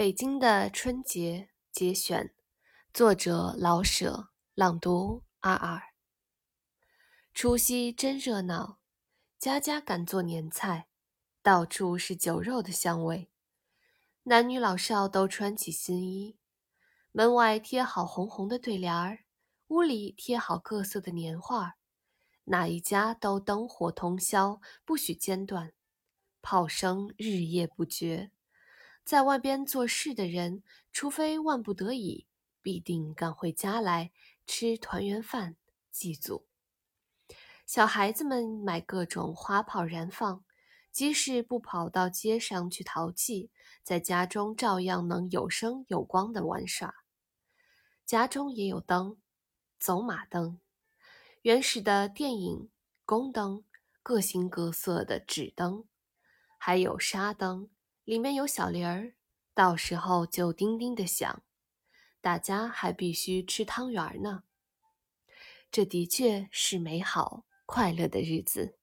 北京的春节节选，作者老舍，朗读二二。除夕真热闹，家家赶做年菜，到处是酒肉的香味。男女老少都穿起新衣，门外贴好红红的对联儿，屋里贴好各色的年画，哪一家都灯火通宵，不许间断，炮声日夜不绝。在外边做事的人，除非万不得已，必定赶回家来吃团圆饭祭祖。小孩子们买各种花炮燃放，即使不跑到街上去淘气，在家中照样能有声有光的玩耍。家中也有灯，走马灯，原始的电影宫灯，各形各色的纸灯，还有沙灯。里面有小铃儿，到时候就叮叮的响。大家还必须吃汤圆呢。这的确是美好快乐的日子。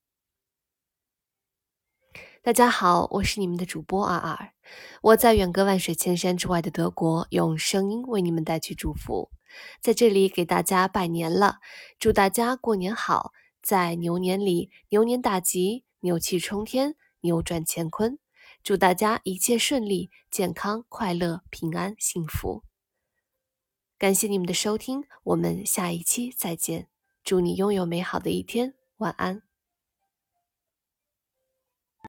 大家好，我是你们的主播二二，我在远隔万水千山之外的德国，用声音为你们带去祝福，在这里给大家拜年了，祝大家过年好，在牛年里牛年大吉，牛气冲天，扭转乾坤。祝大家一切顺利、健康、快乐、平安、幸福。感谢你们的收听，我们下一期再见。祝你拥有美好的一天，晚安。